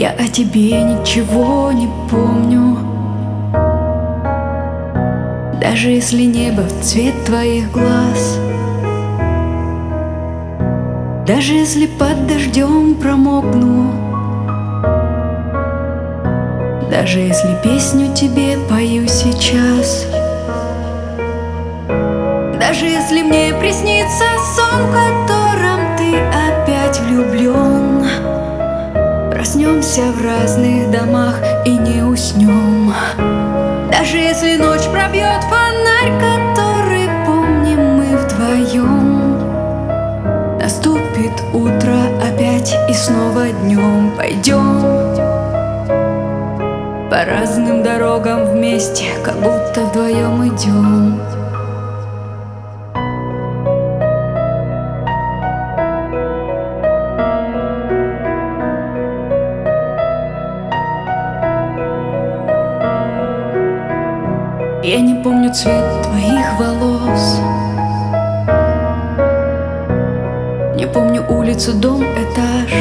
Я о тебе ничего не помню. Даже если небо в цвет твоих глаз. Даже если под дождем промокну. Даже если песню тебе пою сейчас. Даже если мне приснится сон, в котором ты опять влюблен Проснемся в разных домах и не уснем Даже если ночь пробьет фонарь, который помним мы вдвоем Наступит утро опять и снова днем пойдем По разным дорогам вместе, как будто вдвоем идем Я не помню цвет твоих волос. Не помню улицу, дом, этаж.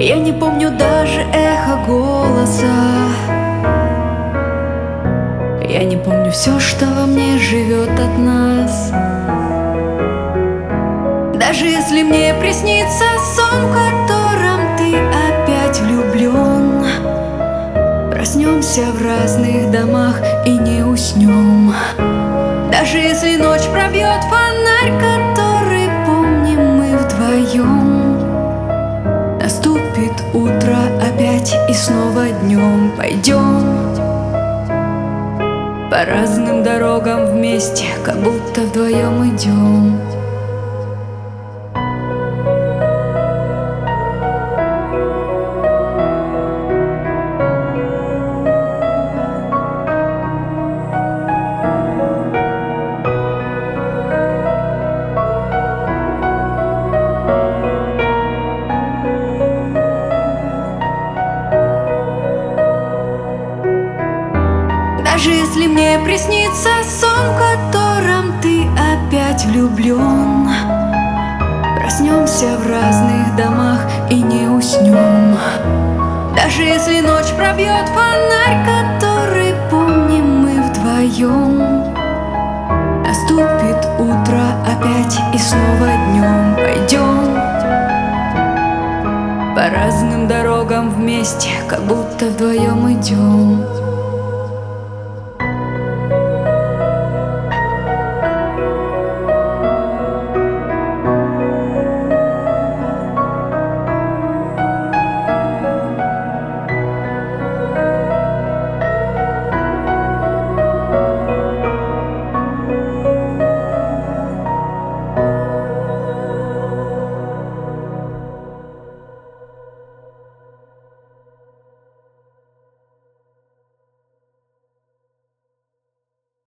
Я не помню даже эхо голоса. Я не помню все, что во мне живет от нас. Даже если мне приснится Проснемся в разных домах и не уснем Даже если ночь пробьет фонарь, который помним мы вдвоем Наступит утро опять и снова днем пойдем По разным дорогам вместе, как будто вдвоем идем если мне приснится сон, в котором ты опять влюблен Проснемся в разных домах и не уснем Даже если ночь пробьет фонарь, который помним мы вдвоем Наступит утро опять и снова днем пойдем По разным дорогам вместе, как будто вдвоем идем